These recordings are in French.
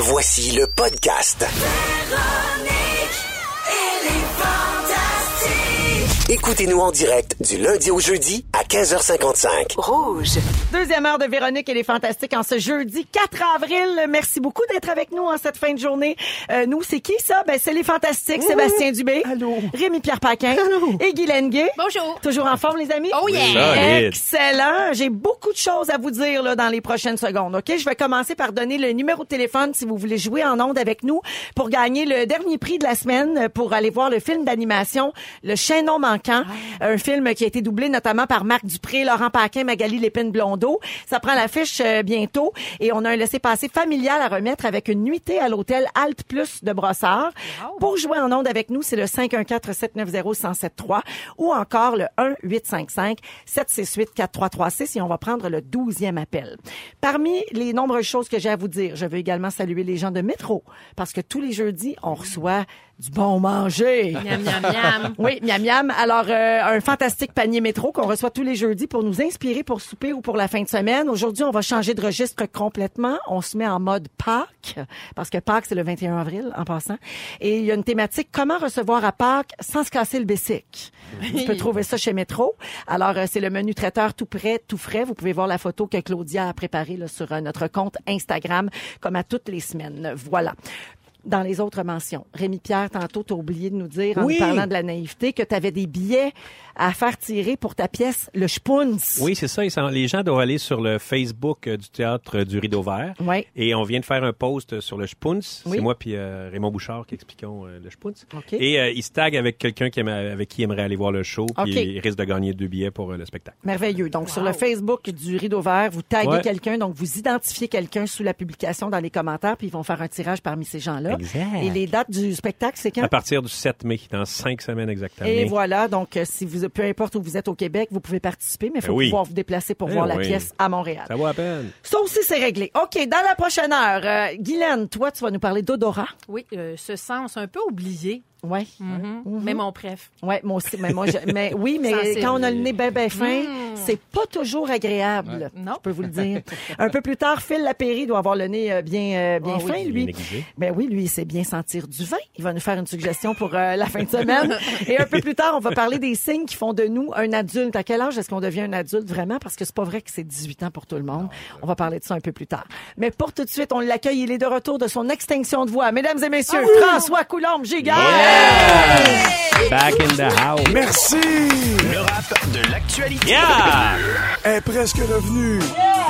Voici le podcast. Écoutez-nous en direct du lundi au jeudi à 15h55. Rouge. Deuxième heure de Véronique et les Fantastiques en ce jeudi 4 avril. Merci beaucoup d'être avec nous en cette fin de journée. Euh, nous, c'est qui ça? Ben, c'est les Fantastiques. Sébastien Dubé. Allô. Rémi-Pierre Paquin. Et Guy Lenguet. Bonjour. Toujours en forme, les amis? Oh yeah! Excellent. J'ai beaucoup de choses à vous dire là, dans les prochaines secondes. OK? Je vais commencer par donner le numéro de téléphone si vous voulez jouer en ondes avec nous pour gagner le dernier prix de la semaine pour aller voir le film d'animation Le Chaînon manquant. Un film qui a été doublé notamment par Marc Dupré, Laurent Paquin, Magali Lépine-Blondeau. Ça prend l'affiche euh, bientôt et on a un laissez-passer familial à remettre avec une nuitée à l'hôtel Alt Plus de Brossard. Pour jouer en ondes avec nous, c'est le 514-790-1073 ou encore le 1-855-768-4336 et on va prendre le 12e appel. Parmi les nombreuses choses que j'ai à vous dire, je veux également saluer les gens de Métro parce que tous les jeudis, on reçoit du bon manger. Miam, miam, miam. Oui, miam miam. Alors, euh, un fantastique panier métro qu'on reçoit tous les jeudis pour nous inspirer pour souper ou pour la fin de semaine. Aujourd'hui, on va changer de registre complètement. On se met en mode Pâques, parce que Pâques, c'est le 21 avril, en passant. Et il y a une thématique, comment recevoir à Pâques sans se casser le bessic. Tu peux trouver ça chez Métro. Alors, euh, c'est le menu traiteur tout prêt, tout frais. Vous pouvez voir la photo que Claudia a préparée là, sur euh, notre compte Instagram, comme à toutes les semaines. Voilà dans les autres mentions. Rémi Pierre, tantôt, t'as oublié de nous dire, en Oui. nous parlant de la naïveté, que tu avais des billets à faire tirer pour ta pièce Le Spoons. Oui, c'est ça. Ils Les gens doivent aller sur le Facebook euh, du théâtre euh, du Rideau Vert. Oui. Et on vient de faire un post sur le Spoons. Oui. C'est moi puis euh, Raymond Bouchard qui expliquons euh, le Spoons. OK. Et euh, ils se taguent avec quelqu'un qui aime- avec qui aimerait aller voir le show. Puis OK. il risque de gagner deux billets pour euh, le spectacle. Merveilleux. Donc, sur le Facebook du Rideau Vert, vous taguez Ouais. quelqu'un, donc vous identifiez quelqu'un sous la publication dans les commentaires, puis ils vont faire un tirage parmi ces gens-là. Exact. Et les dates du spectacle, c'est quand? À partir du 7 mai, dans cinq semaines exactement. Et voilà, donc euh, si vous peu importe où vous êtes au Québec, vous pouvez participer, mais il faut Ben oui. pouvoir vous déplacer pour Eh voir la pièce à Montréal. Ça vaut à peine. Ça aussi, c'est réglé. OK, dans la prochaine heure, euh, Guylaine, toi, tu vas nous parler d'odorat. Oui, euh, ce sens un peu oublié. Ouais. Mhm. Mais mon préf. Ouais, moi aussi. Mais moi, je- mais oui, mais Sensible. quand on a le nez bien, bien fin, c'est pas toujours agréable. Non. Je peux vous le dire. Un peu plus tard, Phil Lapéry doit avoir le nez euh, bien, euh, bien Ah oui, fin, bien lui. aiguisé. Ben oui, lui, il sait bien sentir du vin. Il va nous faire une suggestion pour euh, la fin de semaine. Et un peu plus tard, on va parler des signes qui font de nous un adulte. À quel âge est-ce qu'on devient un adulte vraiment? Parce que c'est pas vrai que c'est 18 ans pour tout le monde. On va parler de ça un peu plus tard. Mais pour tout de suite, on l'accueille. Il est de retour de son extinction de voix. Mesdames et messieurs, François Coulombe-Gigard! Back in the house. Merci! Le rap de l'actualité. Yeah! Elle est presque revenue.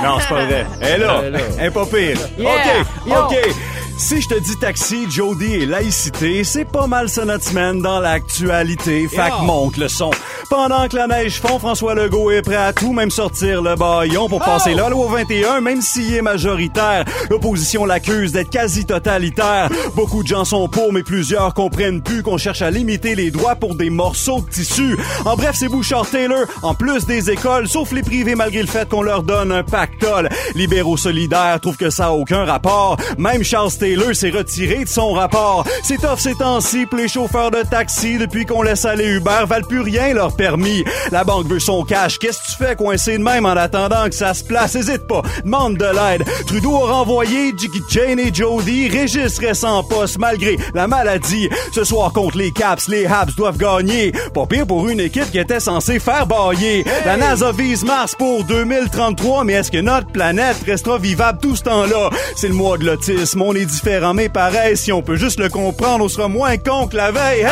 Non, c'est pas vrai. Elle est là. Elle est là. Elle est pas pire. Yeah. OK, Yo. OK. Si je te dis taxi, Jody et laïcité, c'est pas mal ça notre semaine dans l'actualité. Que monte le son. Pendant que la neige fond, François Legault est prêt à tout, même sortir le baillon pour passer là, au 21, même s'il est majoritaire. L'opposition l'accuse d'être quasi totalitaire. Beaucoup de gens sont pour, mais plusieurs comprennent plus qu'on cherche à limiter les droits pour des morceaux de tissu. En bref, c'est Bouchard-Taylor, en plus des écoles, sauf les privés malgré le fait qu'on leur donne un pactole. Libéraux solidaires trouvent que ça a aucun rapport. Même Charles Taylor s'est retiré de son rapport. C'est off ces temps-ci pour les chauffeurs de taxi depuis qu'on laisse aller Uber valent plus rien leur permis. La banque veut son cash. Qu'est-ce que tu fais coincé de même en attendant que ça se place? Hésite pas. Demande de l'aide. Trudeau a renvoyé Jiggy Jane et Jody. Régis reste en poste malgré la maladie. Ce soir contre les Caps, les Habs doivent gagner. Pas pire pour une équipe qui était censée faire bailler. La NASA vise Mars pour 2033, mais est-ce que notre planète restera vivable tout ce temps-là? C'est le mois de l'autisme. On est différent, mais pareil. Si on peut juste le comprendre, on sera moins con que la veille. Hey!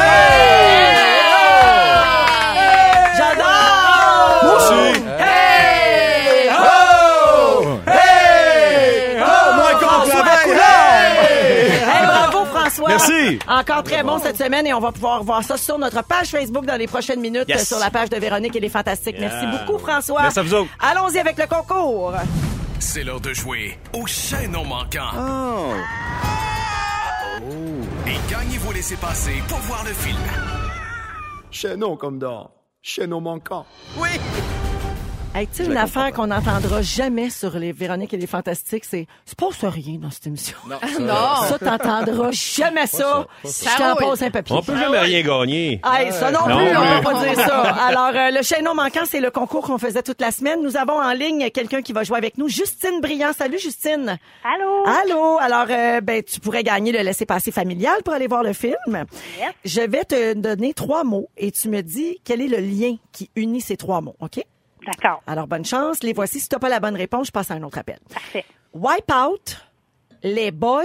J'adore! Moi aussi. Hey! Oh! Hey! Oh, moins con que la veille. Hey! Hey, bravo François. Merci. Encore très bon cette semaine et on va pouvoir voir ça sur notre page Facebook dans les prochaines minutes Yes. sur la page de Véronique et les Fantastiques. Merci beaucoup François. Merci à vous autres. Allons-y avec le concours. C'est l'heure de jouer au chaînon manquant. Oh. Et gagnez vos laissez-passer pour voir le film. Chaînon comme dans Chaînon manquant. Oui! Hey, tu sais, une affaire qu'on n'entendra jamais sur les Véroniques et les Fantastiques, c'est « C'est pas rien dans cette émission. » Non, ça, Non. Ça, t'entendras jamais ça. ça. Je t'en Ça roule. pose un papier. On peut jamais rien gagner. Hey, ça non, Non plus, on va pas dire ça. Alors, euh, le chaînon manquant, c'est le concours qu'on faisait toute la semaine. Nous avons en ligne quelqu'un qui va jouer avec nous, Justine Briand. Salut, Justine. Allô? Allô? Alors, euh, ben, tu pourrais gagner le laisser-passer familial pour aller voir le film. Je vais te donner trois mots et tu me dis quel est le lien qui unit ces trois mots, OK? D'accord. Alors, bonne chance. Les voici. Si tu pas la bonne réponse, je passe à un autre appel. Parfait. Wipeout, les boys,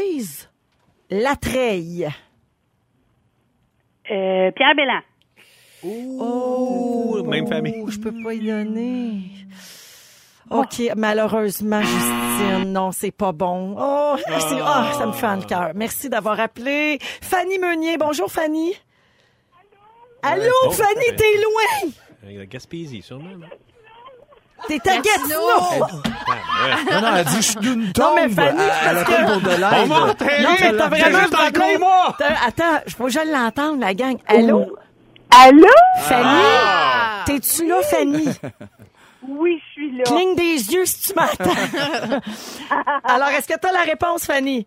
la treille. Euh, Pierre Bélan. Oh, même famille. Je peux pas y donner. OK, malheureusement, Justine, non, c'est pas bon. Oh, c'est- ah, ça me fait le cœur. Merci d'avoir appelé. Fanny Meunier, bonjour Fanny. Allô, Oh, Fanny, t'es loin. Euh, Gaspésie, sûrement. non? T'es à Gatineau. Non, non, elle dit, je suis d'une tombe. Non, mais Fanny, elle, parce que- pour de l'aide. On. Non, mais t'as vraiment juste dans un problème. T'as- Attends, faut que je l'entende, la gang. Allô, Allô? Fanny? Ah! T'es-tu là, Fanny? Oui, je suis là. Cligne des yeux si tu m'entends. Alors, est-ce que t'as la réponse, Fanny?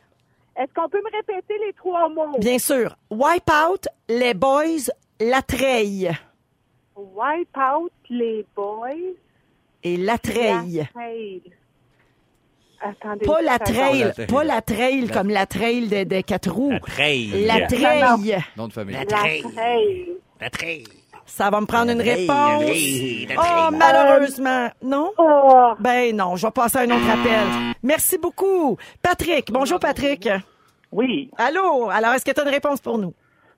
Est-ce qu'on peut me répéter les trois mots? Bien sûr. Wipeout, les boys, la treille. Wipe out les boys. Et la treille. Trail. Attendez. Pas la trail, trail. pas la trail comme la trail de, de quatre roues. La treille. La. Nom de famille. La trail. La treille. Ça va me prendre une réponse. Oh, treille. malheureusement. Non? Oh, Ben non, je vais passer à un autre appel. Merci beaucoup. Patrick. Bonjour, Patrick. Oui, Allô? Alors, est-ce que tu as une réponse pour nous?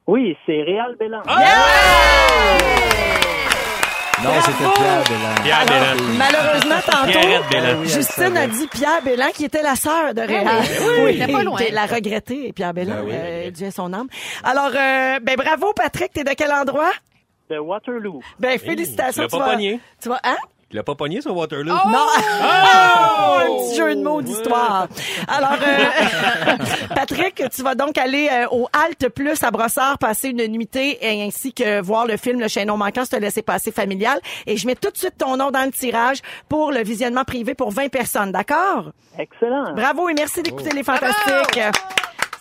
oui, c'est Réal Bélan. Non, c'était Pierre Bélan. Pierre Alors, Bélan. malheureusement, tantôt, Bélan. oui, elle Justine a dit Pierre Bélan, qui était la sœur de Réal. oui, c'était pas loin. La regrettée, Pierre Bélan, Ben oui. euh, Dieu son âme. Alors, euh, ben bravo, Patrick. T'es de quel endroit? De Waterloo. Ben, félicitations. tu pas vas- pogné? Tu vas, hein? Il l'a pas pogné sur Waterloo? Non! Oh! Un petit jeu de mots d'histoire. Alors, euh, Patrick, tu vas donc aller euh, au Halte Plus à Brossard passer une nuitée et ainsi que voir le film Le Chaînon manquant, se te laisser passer familial. Et je mets tout de suite ton nom dans le tirage pour le visionnement privé pour 20 personnes, d'accord? Excellent. Bravo et merci d'écouter les fantastiques.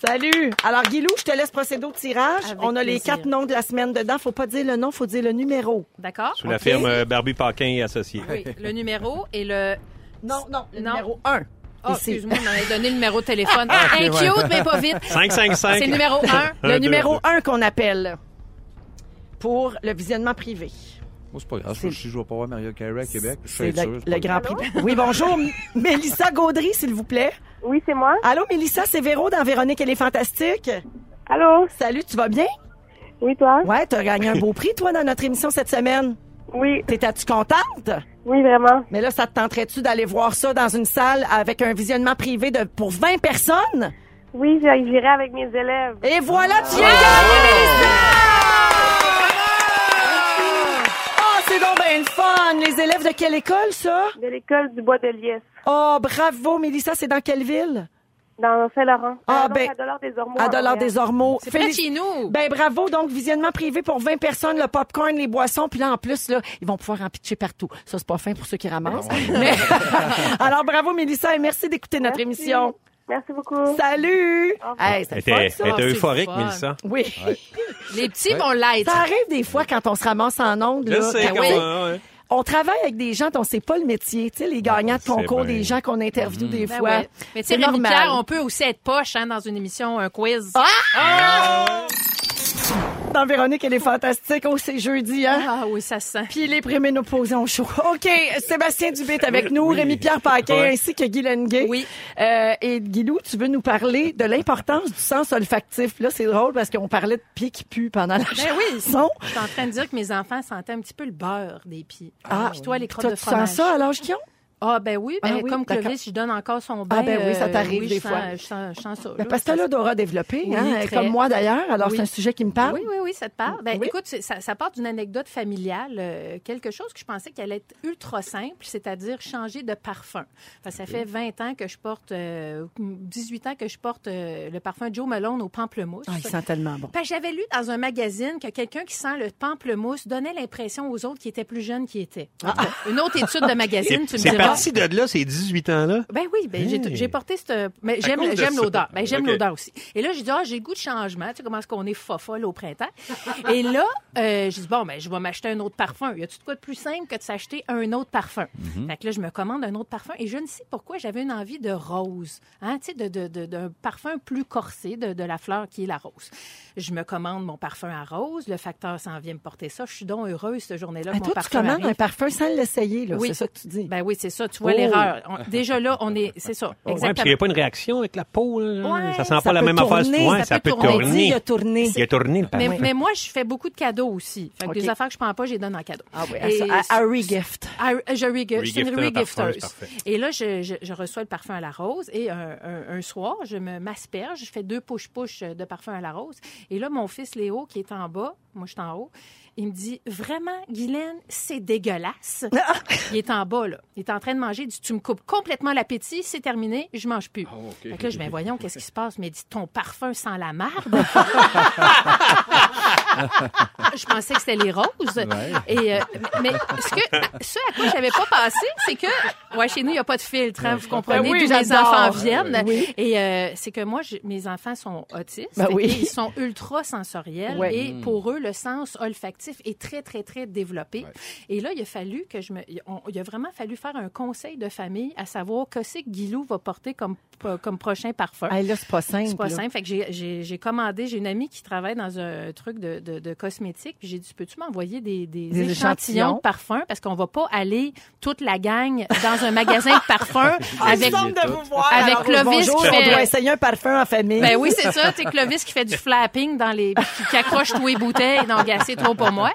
Salut. Alors, Guilou, je te laisse procéder au tirage. Avec On a les quatre noms de la semaine dedans. Faut pas dire le nom, faut dire le numéro. D'accord? Sous la firme euh, Barbie Paquin et Associés. Oui, le numéro et le... Non, non, le Non? numéro 1. Oh, excuse-moi, on m'avait donné le numéro de téléphone. Ah, ouais. cute, mais pas vite. 555. C'est le numéro 1. Le numéro deux, 1 qu'on appelle pour le visionnement privé. Moi, c'est pas grave. Je vais pas voir Mario Carey à Québec, je C'est suis sûr. le, Grand. Prix. Oui, bonjour. Mélissa Gaudry, s'il vous plaît. oui, c'est moi. Allô, Mélissa, c'est Véro dans Véronique et les Fantastiques. Allô? Salut, tu vas bien? Oui, toi? Ouais, t'as gagné un beau prix, toi, dans notre émission cette semaine. Oui, T'étais-tu contente? oui, vraiment. Mais là, ça te tenterait-tu d'aller voir ça dans une salle avec un visionnement privé de pour 20 personnes? Oui, j'y- j'irai avec mes élèves. Et voilà, tu viens de gagner, Mélissa! Oh, c'est donc bien le fun! Les élèves de quelle école, ça? De l'école du Bois de Liesse, Oh, bravo, Mélissa, c'est dans quelle ville? dans Saint-Laurent. Ah, non, ben, à Dollar des Ormeaux. À Dollar des Ormeaux. C'est près de Félic- chez nous. Ben bravo, donc visionnement privé pour 20 personnes, le popcorn, les boissons, puis là en plus là, ils vont pouvoir en pitcher partout. Ça c'est pas fin pour ceux qui ramassent. Mais alors bravo Mélissa et merci d'écouter notre émission. Merci beaucoup. Salut. Hey, Elle c'est le ça. euphorique, fun. Mélissa. Oui. Les petits vont l'être. Ça arrive des fois quand on se ramasse en ondes. Je là, sais comment, ouais. On travaille avec des gens dont c'est pas le métier, tu sais, les gagnants de c'est concours, bien. des gens qu'on interviewe des Ben fois. ouais. Mais tu sais, C'est Rémi normal. Pierre, on peut aussi être poche hein, dans une émission, un quiz. Dans Véronique, elle est fantastique. Oh, c'est jeudi, hein? Ah oui, ça se sent. Puis les préménopausés ont chaud. OK, Sébastien Dubé est avec nous, Rémi-Pierre Ouais. ainsi que Guy Lenguet. Oui. Euh, et Guilou, tu veux nous parler de l'importance du sens olfactif? Là, c'est drôle parce qu'on parlait de pieds qui puent pendant la Ben oui. Je suis en train de dire que mes enfants sentaient un petit peu le beurre des pieds. Ah, Puis toi, les crottes toi, de tu fromage. sens ça à l'âge qu'ils ont? Ah, ben oui, ben, Ah oui, comme. Clovis, je donne encore son bain. Ah, ben oui, ça euh, t'arrive oui, des je sens- fois. Je sens, je sens ça. Ben, là. parce que Ça- l'odorat développé, Oui, hein, très. comme moi d'ailleurs. Alors, Oui. c'est un sujet qui me parle. Oui, oui, oui, ça te parle. Ben, Oui. Écoute, ça, ça part d'une anecdote familiale, euh, quelque chose que je pensais qu'elle allait être ultra simple, c'est-à-dire changer de parfum. Enfin, ça fait 20 ans que je porte, euh, 18 ans que je porte euh, le parfum Joe Malone au pamplemousse. Ah, il sent tellement bon. Que j'avais lu dans un magazine que quelqu'un qui sent le pamplemousse donnait l'impression aux autres qui étaient plus jeunes qu'ils étaient. Cas, Une autre étude de magazine, tu me diras. Parti de là, ces 18 ans-là? Ben oui, ben j'ai- Hey. j'ai porté cette. Mais j'aime de j'aime l'odeur. Ben j'aime l'odeur aussi. Et là, j'ai dit, ah, j'ai le goût de changement. Tu sais comment est-ce qu'on est fofolle au printemps? Et là, euh, j'ai dit, bon, ben je vais m'acheter un autre parfum. Y a-tu de quoi de plus simple que de s'acheter un autre parfum? Fait que là, je me commande un autre parfum. Et je ne sais pourquoi j'avais une envie de rose. Hein, tu sais, de, de, de- d'un parfum plus corsé de, de la fleur qui est la rose. Je me commande mon parfum à rose. Le facteur s'en vient me porter ça. Je suis donc heureuse cette journée-là. Ah, mon toi, tu commandes arrive. un parfum sans l'essayer, là. Oui. C'est ça que tu dis. Ben oui, c'est ça. Tu vois Oh. l'erreur. Déjà là, on est. C'est ça. Ouais, parce Exactement. qu'il n'y a pas une réaction avec la peau. Là. Ouais, ça sent ça pas la même affaire. Ouais, ça ça, peut peut tourner. Tourner. il a tourné. Il a tourné le Mais, parfum. mais moi, je fais beaucoup de cadeaux aussi. Fait que OK. des affaires que je prends pas, je les donne en cadeau. Ah oui, à, à Harry Gift. Ah, je regi- je suis une regifteuse. c'est. Et là, je, je- je reçois le parfum à la rose et un, un- un soir, je me m'asperge, je fais deux push-push de parfum à la rose. Et là, mon fils Léo, qui est en bas, moi je suis en haut, il me dit Vraiment, Guylaine, c'est dégueulasse. il est en bas, là. Il est en train de manger. Il dit Tu me coupes complètement l'appétit, c'est terminé, je mange plus. Fait que là, je vais voyons, qu'est-ce qui se passe? Mais il dit Ton parfum sent la marde. je pensais que c'était les roses. Et, euh, mais ce, que, ce à quoi j'avais pas pensé, c'est que, ouais, chez nous, il n'y a pas de filtre, hein, vous comprenez, Ben oui, mes j'adore. enfants viennent. Oui. Et euh, c'est que moi, mes enfants sont autistes. Ben oui. que Ils sont ultra sensoriels. Ouais. Et pour eux, le sens olfactif est très, très, très développé. Et là, il a fallu que je me. on- il a vraiment fallu faire un conseil de famille à savoir que c'est que Guilou va porter comme, comme prochain parfum. Ah, là, c'est pas simple. C'est pas là. simple. Fait que j'ai commandé, j'ai une amie qui travaille dans un truc de, de, de cosmétique. Puis j'ai dit, peux-tu m'envoyer des, des, Des échantillons échantillons? de parfums? Parce qu'on va pas aller toute la gang dans un magasin de parfums avec. de vous voir. Avec Alors, Clovis bonjour, qui on fait- doit essayer un parfum en famille. Ben oui, c'est ça. Sais, Clovis qui fait du flapping dans les, qui, qui accroche tous les bouteilles. Donc, c'est trop pour moi.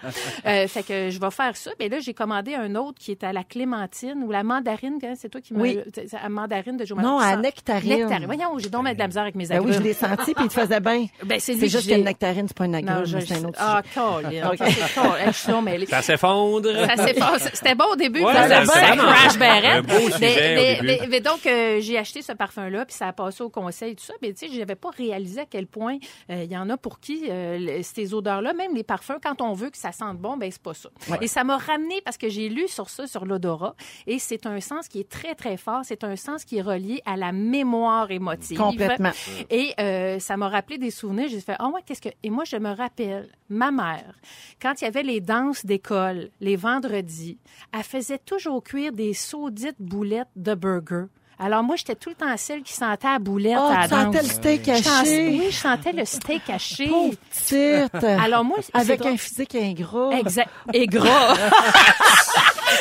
Euh, fait que je vais faire ça. Mais là, j'ai commandé un autre qui est à la clémentine ou la mandarine. C'est toi qui me, Oui. c'est à mandarine de Non, à nectarine. Nectarine. Voyons, j'ai donc de la misère avec mes Ben oui, agrumes. je l'ai senti, puis il te faisait bien. Ben, c'est C'est juste qu'une nectarine, c'est pas une agrume, Non, je, mais c'est un autre Ah. Colin. OK. C'est Colin. Je suis. Ça s'effondre. Ça passé. C'était bon au début, Ouais, ça- ça, crash Un barrette. beau sujet Mais, au mais- début. mais- mais donc, euh, j'ai acheté ce parfum-là, puis ça a passé au conseil, tout ça. Mais tu sais, j'avais pas réalisé à quel point euh, il y en a pour qui euh, ces odeurs-là, même les parfums, quand on veut que ça sente bon, ben c'est pas ça. Et ça m'a ramené parce que j'ai lu sur ça, sur l'odorat, et c'est un sens qui est très, très fort. C'est un sens qui est relié à la mémoire émotive. Complètement. Et euh, ça m'a rappelé des souvenirs. J'ai fait, ah ouais, qu'est-ce que. Et moi, je me rappelle, ma mère, quand il y avait les danses d'école, les vendredis, elle faisait toujours cuire des saudites boulettes de burger. Alors moi, j'étais tout le temps celle qui sentait la boulette Oh, à la tu sentais le steak Je haché. Oui, je sentais le steak haché. Pauvre petite. Alors moi, Avec un physique ingrat. Exact. Et gras.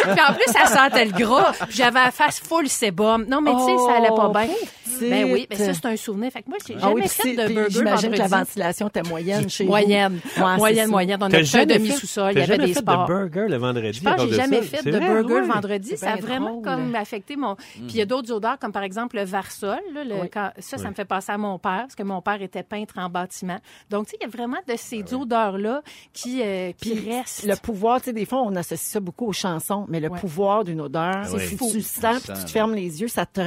Puis en plus, ça sentait le gras. Puis J'avais la face full sébum. Non, mais tu sais, ça allait pas Oh, bien. Ben oui, mais ça, c'est un souvenir. Fait que moi, j'ai Ah oui, jamais fait de burger J'imagine que la vendredi. ventilation était moyenne chez vous. Moyenne. Ouais, c'est moyenne, moyenne. On fait un demi-sous-sol. Il y T'as avait jamais des fait sports. de burger le vendredi. Je pense que j'ai de jamais fait de burger Ouais. vendredi. C'est Ça a vraiment comme affecté mon. Puis il y a d'autres odeurs, comme par exemple le varsol. là, le- Oui. quand- ça, ça me fait penser à mon père, parce que mon père était peintre en bâtiment. Donc, tu sais, il y a vraiment de ces odeurs-là qui, euh, qui Puis restent. le pouvoir, tu sais, des fois, on associe ça beaucoup aux chansons, mais le pouvoir d'une odeur, C'est si fou. tu le sens, puis tu te fermes les yeux, ça te,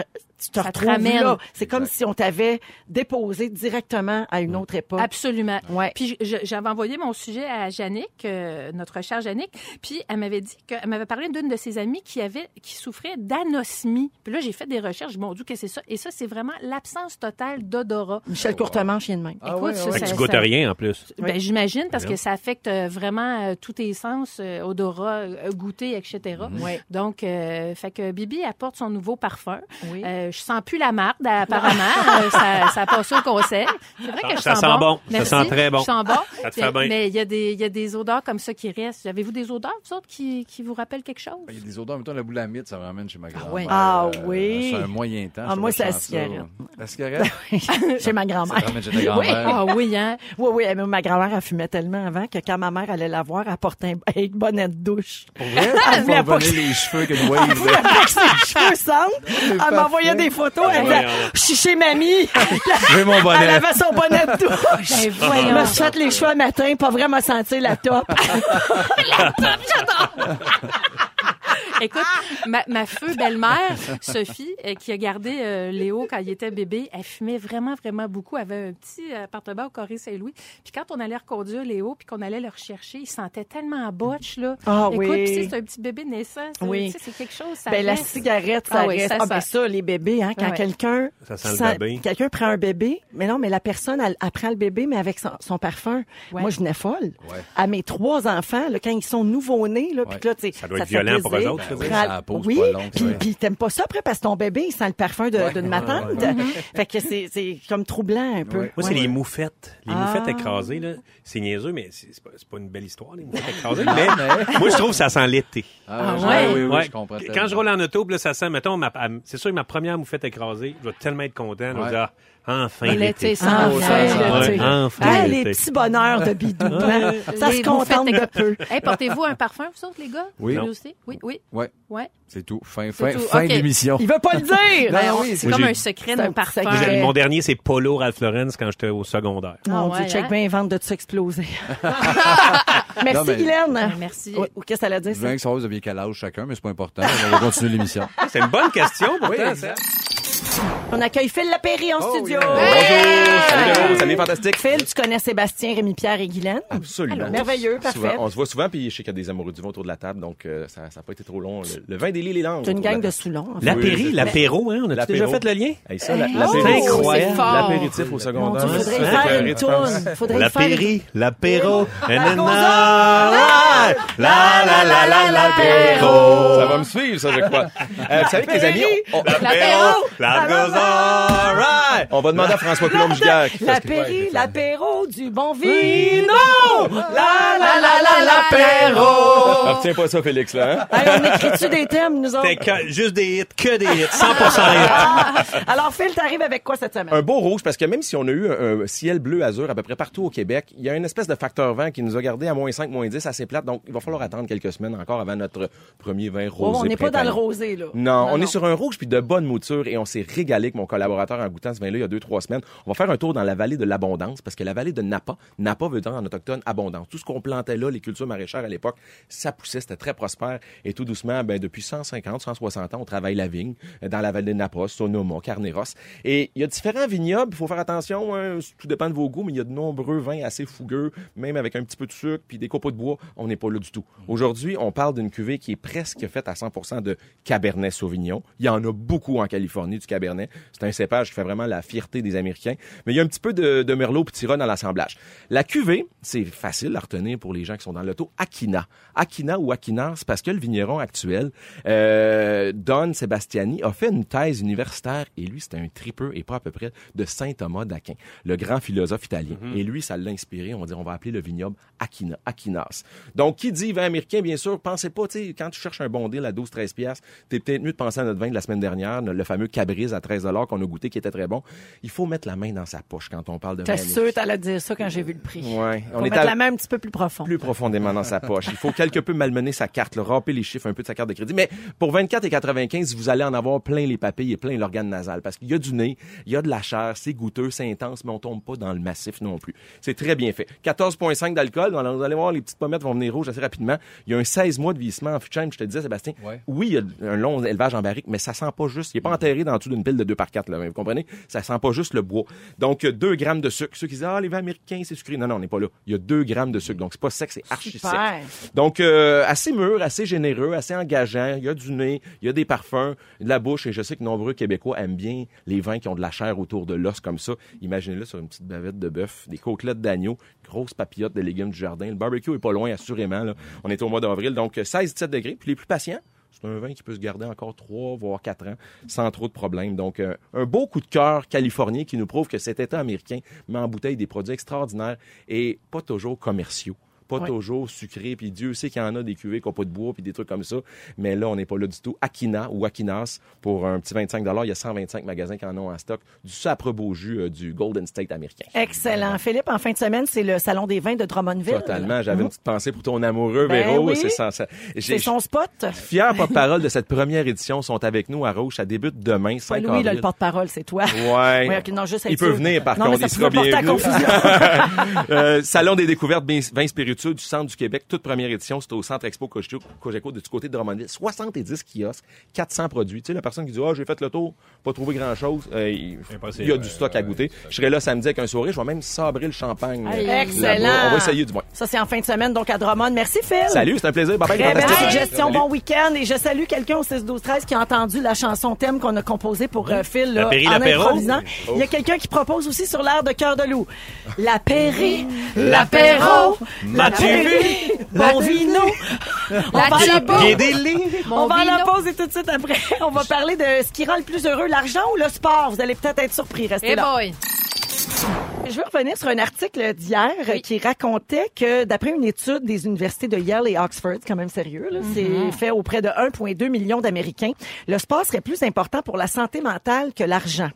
tu te retrouves ramène. là. C'est comme si on t'avait déposé directement à une autre époque. Absolument. Ouais. Puis j'avais envoyé mon sujet à Jannick, euh, notre chère Jannick, puis elle m'avait dit qu'elle m'avait parlé d'une de ses amies qui avait qui souffrait d'anosmie. Puis là j'ai fait des recherches, mon Dieu, qu'est-ce que c'est ça Et ça c'est vraiment l'absence totale d'odorat. Michel Courtemanche, chien de même. Écoute, ouais, ça, ouais. Tu goûtes ça- rien en plus. Ben, j'imagine parce que ça affecte euh, vraiment euh, tous tes sens, euh, odorat, euh, goûter, etc. Ouais. Donc, euh, fait que Bibi apporte son nouveau parfum. Oui. Euh, je sens plus la marde, apparemment. Euh, ça, ça passe au conseil. C'est vrai que je Ça sens sent bon. Ça Merci. sent très bon. Je sens bon. Ça te fait mais, bien. mais il y, a des- il y a des odeurs comme ça qui restent. Avez-vous des odeurs, vous autres, qui, qui vous rappellent quelque chose? Il y a des odeurs, mettons, la boulamite, ça me ramène chez ma grand-mère. ouais. Ah Euh, oui. C'est un moyen temps. Ah, moi, c'est la cigarette. La cigarette? Chez ma grand-mère. ramène chez ta grand-mère. Ah oui, hein? Oui, oui, mais ma grand-mère, elle fumait tellement avant que quand ma mère allait la voir, elle portait un, bonnet de douche. Pour vrai? Elle voulait Elle pas que- les cheveux qu'une wave. là. Avec ses cheveux elle m'envoyait des photos. Elle disait, je suis chez mamie. J'ai mon Elle avait son bonnet de douche. Ben, Je me suis fait les cheveux un matin, pas vraiment sentir la top. Écoute, ma, ma feu belle-mère, Sophie, euh, qui a gardé euh, Léo quand il était bébé, elle fumait vraiment, vraiment beaucoup. Elle avait un petit appartement au Corée-Saint-Louis. Puis quand on allait reconduire Léo, puis qu'on allait le rechercher, il sentait tellement en botche, là. Ah Écoute, oui. puis c'est un petit bébé naissant. ça, Oui. tu sais, C'est quelque chose, ça Ben, la cigarette, ça Ah oui, reste. ça ah, ben ça, les bébés, hein, quand Ouais. quelqu'un. Ça sent le sent- bébé. Quelqu'un prend un bébé, mais non, mais la personne, elle, elle prend le bébé, mais avec son, son parfum. Ouais. Moi, je venais folle. Ouais. À mes trois enfants, là, quand ils sont nouveau-nés, là, puis là, tu sais, Ça doit être violent pour eux autres, veux dire. Prends- Ça la pose oui, pas puis, t'aimes pas ça après parce que ton bébé, il sent le parfum de- Ouais. d'une Ouais, matante. fait que c'est, c'est comme troublant un peu. Ouais. Moi, c'est Ouais. les moufettes. Les Ah. moufettes écrasées, là. C'est niaiseux, mais c'est pas, c'est pas une belle histoire, les moufettes écrasées. mais moi, je trouve que ça sent l'été. Ah, Ah ouais, ouais? oui, oui, Ouais. je comprends. Quand je roule en auto, là, ça sent, mettons, ma- c'est sûr que ma première moufette écrasée, je vais tellement être content. là, Enfin, L'été s'en Enfin, l'été. Ouais, enfin, Ah, les petits bonheurs de bidou. hein. Ça Les se contente de peu. Hey, portez-vous un parfum, vous autres, les gars? Oui. Vous aussi? Oui, oui. Ouais, Ouais. c'est tout. Fin, C'est fin, tout. fin Ok. de l'émission. Il veut pas le dire. Ben, oui, c'est comme j'ai- un secret, c'est un nos petit parfums. secret. J'ai- Mon dernier, c'est Polo Ralph Lauren quand j'étais au secondaire. Mon Ah Dieu, check hein? bien, vente de tout exploser. Merci, Guylaine. Ben, merci. Oui, Qu'est-ce que ça allait dire, Je viens que ça vous aviez quel âge chacun, mais c'est pas important. On va continuer l'émission. C'est une bonne question, pourtant. On accueille Phil Lapéry en Oh, studio. yeah. Bonjour! Salut salut fantastique! Phil, tu connais Sébastien, Rémi-Pierre et Guylaine? Absolument. Merveilleux, Souvent, parfait. on se voit souvent, puis je sais qu'il y a des amoureux du vin autour de la table, donc euh, ça n'a pas été trop long. Le, le vin des lits, les langues. C'est une gang la de. Soulon. en fait. L'apéri, Oui, l'apéro, hein? On a L'apéro. déjà fait le lien? Hey, ça, la- Oh, c'est incroyable. L'apéritif au secondaire. Dieu, faudrait faire un une tourne. Faudrait y faire une... L'apéri, l'apéro! La la la la l'apéro. Ça va me suivre, ça, je crois. Euh, vous savez que les amis, L'apéro! Life goes on right. on va demander à François qu'il- L'apéri, l'apéro du bon vino! La la la la l'apéro! Ah, Retiens pas ça, Félix, là. Hein? On écrit-tu des thèmes, nous autres? Juste des hits, que des hits, 100% hits. Alors, Phil, t'arrives avec quoi cette semaine? Un beau rouge, parce que même si on a eu un, un ciel bleu azur à peu près partout au Québec, il y a une espèce de facteur vent qui nous a gardé à moins 5, moins 10, assez plate. Donc, il va falloir attendre quelques semaines encore avant notre premier vin Oh, rosé. on n'est pas dans le rosé, là. Non, on est sur un rouge puis de bonne mouture et on s'est régalé avec mon collaborateur en goûtant ce vin-là il y a deux, trois semaines. On va faire un tour dans la vallée de l'abondance parce que la vallée de Napa, Napa veut dire en autochtone abondance. Tout ce qu'on plantait là, les cultures maraîchères à l'époque, ça poussait, c'était très prospère et tout doucement, ben, depuis 150, 160 ans, on travaille la vigne euh, dans la vallée de Napa, Sonoma, Carneros. Et il y a différents vignobles, il faut faire attention, hein, tout dépend de vos goûts, mais il y a de nombreux vins assez fougueux, même avec un petit peu de sucre puis des copeaux de bois, on n'est pas là du tout. Aujourd'hui, on parle d'une cuvée qui est presque faite à 100% de Cabernet Sauvignon. Il y en a beaucoup en Californie du Cabernet. C'est un cépage qui fait vraiment la fierté des Américains. Mais il y a un petit peu de, de Merlot petit Rhône dans l'assemblage. La cuvée, c'est facile à retenir pour les gens qui sont dans l'auto. Aquina. Aquina ou Aquina, c'est parce que le vigneron actuel, euh, Don Sebastiani, a fait une thèse universitaire et lui, c'était un tripeux et pas à peu près de Saint Thomas d'Aquin, le grand philosophe italien. Et lui, ça l'a inspiré. On va dire, on va appeler le vignoble Aquina, Aquinas. Donc, qui dit vin américain, bien sûr, pensez pas, tu sais, quand tu cherches un bon deal à 12-13 piastres, t'es peut-être mieux de penser à notre vin de la semaine dernière, le fameux À 13 qu'on a goûté qui était très bon. Il faut mettre la main dans sa poche quand on parle de T'es sûr, t'allais dire ça quand j'ai vu le prix. Ouais, On on est mettre à- la main un petit peu plus profond. plus profondément dans sa poche. Il faut quelque peu malmener sa carte, le râper les chiffres un peu de sa carte de crédit. Mais pour 24 et 95, vous allez en avoir plein les papilles et plein l'organe nasal parce qu'il y a du nez, il y a de la chair, c'est goûteux, c'est intense, mais on tombe pas dans le massif non plus. C'est très bien fait. 14,5 d'alcool. Alors, vous allez voir, les petites pommettes vont venir rouges assez rapidement. Il y a un 16 mois de vieillissement en chêne, je te disais, Sébastien. Ouais. Oui, il y a un long élevage en barrique, mais ça sent pas juste. Il est pas enterré dans dessous d'une pile de 2 par 4, là. Vous comprenez? Ça sent pas juste le bois. Donc, 2 grammes de sucre. Ceux qui disent, ah, les vins américains, c'est sucré. Non, non, on n'est pas là. Il y a 2 grammes de sucre. Donc, c'est pas sec, c'est archi sec. Donc, euh, assez mûr, assez généreux, assez engageant. Il y a du nez, il y a des parfums, de la bouche. Et je sais que nombreux Québécois aiment bien les vins qui ont de la chair autour de l'os comme ça. Imaginez-le sur une petite bavette de bœuf, des côtelettes d'agneau, grosses papillotes de légumes du jardin. Le barbecue est pas loin, assurément. Là. On est au mois d'avril, donc 16-17 degrés. Puis les plus patients, C'est un vin qui peut se garder encore trois, voire quatre ans, sans trop de problèmes. Donc, euh, un beau coup de cœur californien qui nous prouve que cet État américain met en bouteille des produits extraordinaires et pas toujours commerciaux. Pas Ouais. toujours sucré, puis Dieu sait qu'il y en a des cuvées qui n'ont pas de bois, puis des trucs comme ça. Mais là, on n'est pas là du tout. Akina ou Akinas, pour un petit 25 il y a 125 magasins qui en ont en stock. Du sapre beau jus euh, du Golden State américain. Excellent. Philippe, en fin de semaine, c'est le Salon des vins de Drummondville. Totalement. J'avais une petite pensée pour ton amoureux, Ben Véro. oui. C'est ça. ça- C'est J'ai- son spot. Fier porte-parole de cette première édition sont avec nous à Rouge. Ça débute demain, 5 Pas Louis, avril. là, le porte-parole, c'est toi. Ouais. Oui, non, juste il peut venir, par Non, contre. Il sera confusion. Euh, Salon des découvertes vins vins du centre du Québec. Toute première édition, c'était au Centre Expo Cogeco du côté de Drummondville. 70 kiosques, 400 produits. Tu sais, la personne qui dit, ah, j'ai fait le tour, pas trouvé grand-chose. Euh, il, Impossible. il y a du stock à goûter. Je serai là samedi avec un soirée. Je vais même sabrer le champagne. Euh, excellent. On va essayer du moins. Ça, c'est en fin de semaine, donc à Drummond. Merci, Phil. Salut, c'est un plaisir. Bye bye, suggestion, bon week-end. Et je salue quelqu'un au 6-12-13 qui a entendu la chanson thème qu'on a composée pour euh, Phil là, Péri en l'apéro. improvisant. Il y a quelqu'un qui propose aussi sur l'air de Cœur de loup. La Péri, L'apéro, la Péri, bon vino. On va à la On va à la pause et tout de suite après, on va parler de ce qui rend le plus heureux, l'argent ou le sport? Vous allez peut-être être surpris. Restez Eh là. boy. Je veux revenir sur un article d'hier euh, qui racontait que d'après une étude des universités de Yale et Oxford, c'est quand même sérieux, là, c'est fait auprès de 1,2 million d'Américains, le sport serait plus important pour la santé mentale que l'argent.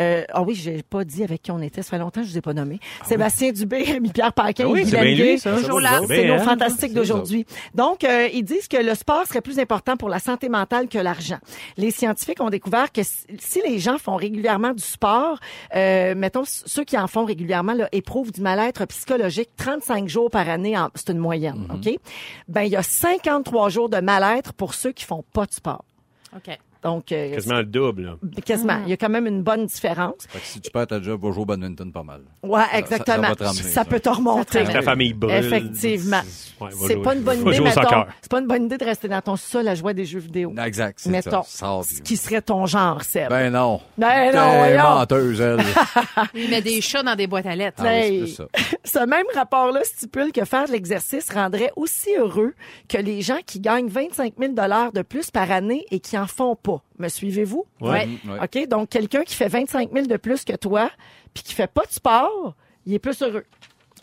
Euh, Ah oui, j'ai pas dit avec qui on était, ça fait longtemps que je vous ai pas nommé. Sébastien Dubé, Rémi-Pierre Paquin, Ah oui, Guy c'est nos hein? fantastiques d'aujourd'hui. Donc, euh, ils disent que le sport serait plus important pour la santé mentale que l'argent. Les scientifiques ont découvert que si si les gens font régulièrement du sport, euh, mettons ceux qui en font régulièrement là, éprouvent du mal-être psychologique 35 jours par année, en- c'est une moyenne, Mhm. ok? Ben il y a 53 jours de mal-être pour ceux qui font pas de sport. OK. Donc euh, Quasiment le double. là. quasiment. Il y a quand même une bonne différence. Fait que si tu perds ta job, va jouer au badminton pas mal. Ouais, ça exactement. va te ramener, ça ça. peut te remonter. Avec ta famille brûle. Effectivement. Ouais, C'est pas une bonne idée. C'est pas une bonne idée de rester dans ton sol à jouer à des jeux vidéo. Exact, c'est Mettons. ça. Sors, Ce qui serait ton genre, Seb. Ben non. Ben non, voyons. menteuse, elle. Il met des chats dans des boîtes à lettres. Ah oui, ça. Ce même rapport-là stipule que faire de l'exercice rendrait aussi heureux que les gens qui gagnent 25 000 de plus par année et qui en font pas. Me suivez-vous? Ouais. Mm, ouais. OK? Donc, quelqu'un qui fait 25 000 de plus que toi puis qui fait pas de sport, il est plus heureux.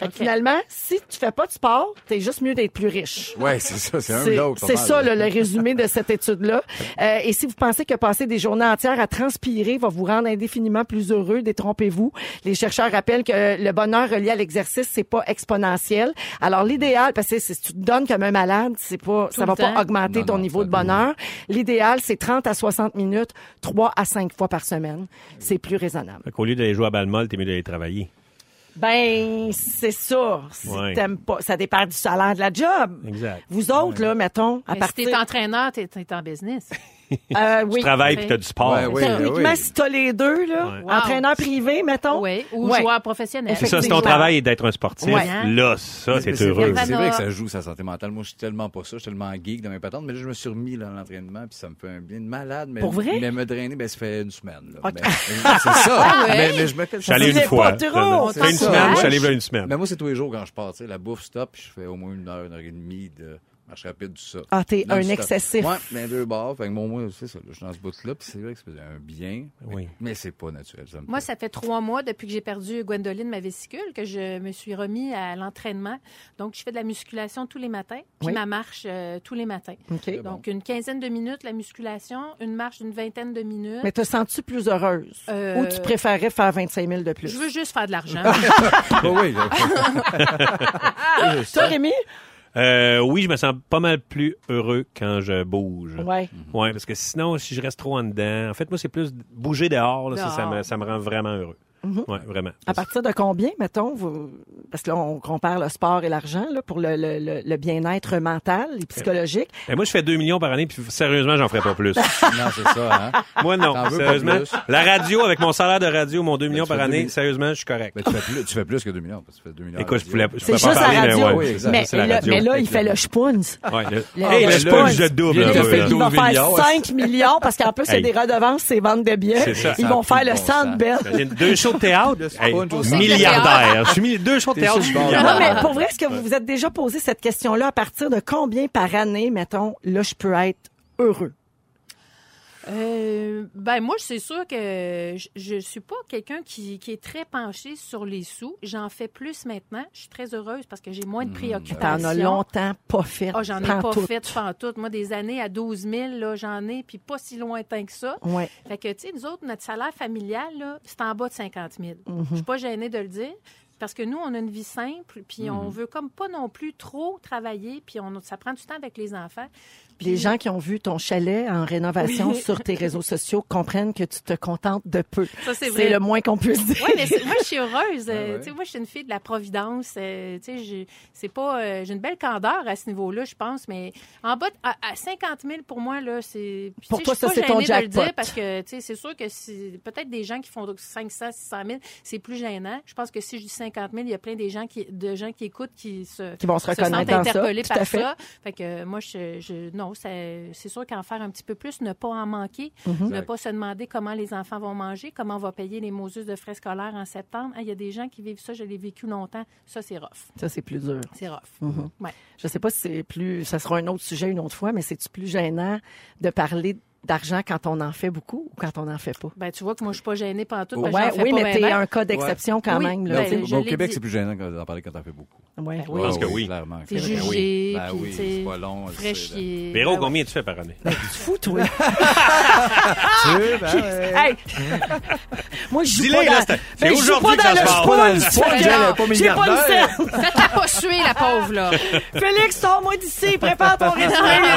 Fait que OK. finalement, si tu fais pas de sport, t'es juste mieux d'être plus riche. Ouais, c'est ça. C'est un joke. pas c'est ça le résumé de cette étude-là. Euh, et si vous pensez que passer des journées entières à transpirer va vous rendre indéfiniment plus heureux, détrompez-vous. Les chercheurs rappellent que le bonheur relié à l'exercice, c'est pas exponentiel. Alors l'idéal, parce que si tu te donnes comme un malade, c'est pas, ça va pas augmenter Non, ton non, niveau de bonheur. L'idéal, c'est 30 à 60 minutes, 3 à 5 fois par semaine. C'est plus raisonnable. Fait qu'au lieu d'aller jouer à balle molle, t'es mieux d'aller travailler. Ben, c'est ça. Si Ouais. t'aimes pas, ça dépend du salaire de la job. Exact. Vous autres, là, mettons, à Mais partir... Si t'es entraîneur, t'es t'es en business. Euh, oui. Tu travailles Ok. puis t'as du sport. Ouais, oui. Techniquement, oui. si t'as les deux, là, Ouais. Wow. entraîneur privé, mettons. Oui. Ou Ouais. joueur professionnel. C'est ça, si ton travail est d'être un sportif, Ouais. là, ça, c'est heureux. C'est vrai que ça joue sa santé mentale. Moi, je suis tellement pas ça. Je suis tellement geek dans mes patentes. Mais là, je me suis remis dans l'entraînement. Puis ça me fait un bien de malade. Mais, Pour vrai? Mais me drainer, ben, ça fait une semaine. là. Ben, c'est ça. ouais? mais, mais je me Je suis allé C'est une fois. trop, une semaine, je suis allé là une semaine. Mais moi, c'est tous les jours quand je pars. tu sais, La bouffe stop. Puis je fais au moins une heure, une heure et demie de marche rapide, tout ça. Ah, t'es un excessif. Ouais, mais deux bars. Fait que bon, moi, c'est ça. je suis dans ce bout-là. Puis c'est vrai que ça faisait un bien. Oui. Mais c'est pas naturel. Ça Moi, fait- ça fait trois mois depuis que j'ai perdu Gwendoline, ma vésicule, que je me suis remis à l'entraînement. Donc, je fais de la musculation tous les matins, puis Oui. ma marche euh, tous les matins. OK. Donc, une quinzaine de minutes, la musculation, une marche d'une vingtaine de minutes. Mais te sens-tu plus heureuse? Euh, Ou tu préférais faire 25 000 de plus? Je veux juste faire de l'argent. Oh, oui. Toi, Rémi? Euh, oui, je me sens pas mal plus heureux quand je bouge. Ouais. Ouais, parce que sinon, si je reste trop en dedans, en fait, moi, c'est plus bouger dehors, là, ça, ça me, ça me rend vraiment heureux. Ouais, vraiment. À partir de combien, mettons, vous... parce que là, on compare le sport et l'argent là, pour le, le- le- le bien-être mental et psychologique. Et moi, je fais 2 millions par année, puis sérieusement, j'en ferai pas plus. non, c'est ça, hein? moi, non. T'en veux pas Sérieusement, plus? la radio, avec mon salaire de radio, mon 2 millions tu par année, sérieusement, je suis correct. Mais tu fais plus, tu fais plus que 2 millions. Parce que tu fais 2 millions. Écoute, je voulais, je C'est pouvais juste pas la parler, mais radio. ouais. Oui, mais, c'est la là, radio. mais là, il fait le spunz. Ouais, le- Le- Hey, je double Il fait va 12 faire millions, 5 millions parce qu'en plus, il y a des redevances, c'est vente de billets. C'est ça. Ils vont faire le centre belle. Deux shows de théâtre, hey, pas une chose. milliardaire. Je suis mis- deux shows de théâtre. Non, mais pour vrai, est-ce que vous vous êtes déjà posé cette question-là? À partir de combien par année, mettons, là, je peux être heureux? Euh, ben moi, c'est sûr que je, je suis pas quelqu'un qui, qui est très penché sur les sous. J'en fais plus maintenant. Je suis très heureuse parce que j'ai moins de T'en préoccupations. as longtemps pas fait. Ah, j'en ai pas pantoute. fait pantoute. Moi, des années à 12 000, là, j'en ai, puis pas si lointain que ça. Ouais. Fait que, tu sais, nous autres, notre salaire familial, là, c'est en bas de 50 000. Mhm. Je suis pas gênée de le dire. Parce que nous, on a une vie simple, puis Mhm. on veut comme pas non plus trop travailler, puis on, ça prend du temps avec les enfants. Les gens qui ont vu ton chalet en rénovation Oui. sur tes réseaux sociaux comprennent que tu te contentes de peu. Ça, c'est vrai. C'est le moins qu'on puisse dire. Oui, mais moi, je suis heureuse. Euh, ouais. tu sais, Moi, je suis une fille de la Providence. euh, tu sais, j'ai- c'est pas, euh, j'ai une belle candeur à ce niveau-là, je pense. Mais en bas, de- à, à 50 000, pour moi, là, c'est. puis, Pour toi, ça, c'est ton de le jackpot. dire parce que, tu sais, c'est sûr que c'est peut-être des gens qui font 500, 600 000, c'est plus gênant. Je pense que si je dis 50 000, il y a plein des gens qui, de gens qui écoutent qui se, Qui vont se reconnaître sentent dans ça, interpellés tout à par fait. ça. Fait que euh, moi, je, je- non, c'est c'est sûr qu'en faire un petit peu plus, ne pas en manquer, Mhm. ne pas se demander comment les enfants vont manger, comment on va payer les Moses de frais scolaires en septembre. Ah, Il y a des gens qui vivent ça, je l'ai vécu longtemps. Ça, c'est rough. Ça, c'est plus dur. C'est rough. Mhm. Ouais. Je sais pas si c'est plus, ça sera un autre sujet une autre fois, mais c'est-tu plus gênant de parler d'argent quand on en fait beaucoup ou quand on n'en fait pas? Ben, tu vois que moi, je suis pas gênée pendant tout. Ouais, oui, mais t'es un cas d'exception quand Oui, même. ben, Là, tu au l'ai Québec, dit. c'est plus gênant que d'en parler quand t'en fais beaucoup. Ouais. Ben oui. pense que oui. Clairement. T'es Ben jugé, Ben puis oui, tu c'est pas long. Véro, Ben combien tu fais par année? Tu te fous, toi? Tu, ben, hey! Moi, je joue pas dans... Ben, je joue pas que ça dans le pas J'ai pas une scène. Faites-la pas suer, la pauvre, là. Félix, sors-moi d'ici. Prépare ton résumé.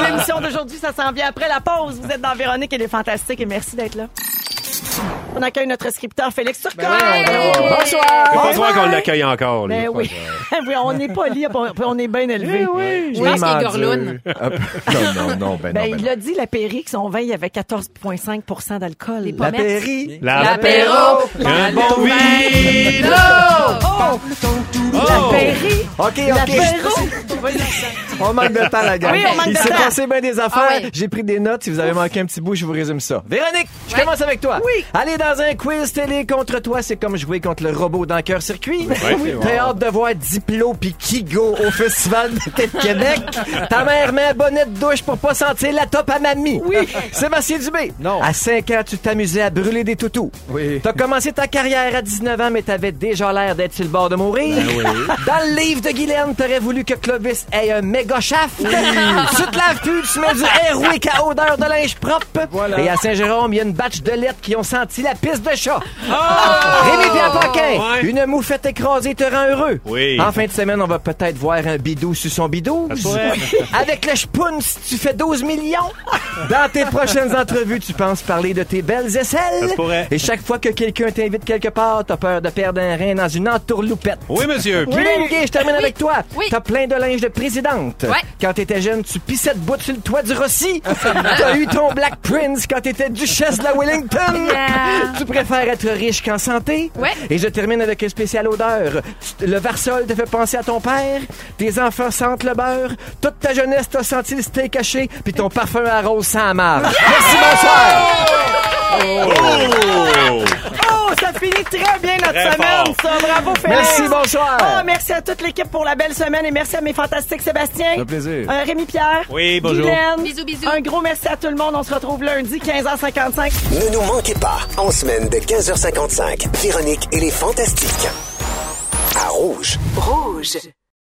L'émission d'aujourd'hui, ça s'en vient après la pause. Vous êtes dans Véronique, elle est fantastique et merci d'être là. On accueille notre scripteur Félix Turcotte. Bonsoir. C'est pas Bonsoir. toi qu'on l'accueille encore. Ben oui. oui, on n'est pas lié, on- est bien élevé. Je pense qu'il est gorloune. Non, non, non, ben Ben, non, ben il l'a dit, la Péri, que son vin, il y avait 14,5% d'alcool. Les La. L'apéro. Un bon vino! La Péri. OK, L'apéro. On manque de temps, la gang. Oui, on manque Il de s'est temps. passé bien des affaires. Ah. J'ai pris des notes. Si vous avez manqué un petit bout, je vous résume ça. Véronique, je commence avec toi. Oui. Dans un quiz télé contre toi, c'est comme jouer contre le robot dans Cœur Circuit. Oui. T'as hâte de voir Diplo pis Kigo au Festival d'été de Québec. Ta mère met un bonnet de douche pour pas sentir la top à mamie. Oui. Sébastien Dubé. Non. À 5 ans, tu t'amusais à brûler des toutous. Oui. T'as commencé ta carrière à 19 ans, mais t'avais déjà l'air d'être sur le bord de mourir. Dans le livre de Guylaine, t'aurais voulu que Clovis ait un méga shaft. tu te laves plus, tu mets du Airwick à odeur de linge propre. Voilà. Et à Saint-Jérôme, il y a une batch de lettres qui ont senti la pisse de chat. Rémi Pierre Paquin, Ouais. une moufette écrasée te rend heureux. Oui. En fin de semaine, on va peut-être voir un bidou sur son bidou. Avec le spoons, tu fais 12 millions. Dans tes prochaines entrevues, tu penses parler de tes belles aisselles. Ça se pourrait. Et chaque fois que quelqu'un t'invite quelque part, t'as peur de perdre un rein dans une entourloupette. Oui, monsieur. Gay, je termine avec toi. Oui. T'as plein de linge de présidente. Ouais. Quand t'étais jeune, tu pissais de bout sur le toit du Rossi. T'as eu ton Black Prince quand t'étais duchesse de la Wellington. Yeah. Tu préfères être riche qu'en santé? Ouais. Et je termine avec un spécial odeur. Le Varsol te fait penser à ton père? Tes enfants sentent le beurre? Toute ta jeunesse t'a senti le steak haché. Puis ton parfum à rose sans marre. Merci, bonsoir. Oh! Oh, ça finit très bien notre Très semaine, fort. ça. Bravo, Félix. Merci, bonsoir. Oh, merci à toute l'équipe pour la belle semaine et merci à mes fantastiques Sébastien. Fait plaisir. Euh, Rémi Pierre. Oui, bonjour. Guylaine. Bisous, bisous. Un gros merci à tout le monde. On se retrouve lundi, 15h55. Ne nous manquez pas, en semaine de 15h55, Véronique et les Fantastiques. À Rouge. Rouge.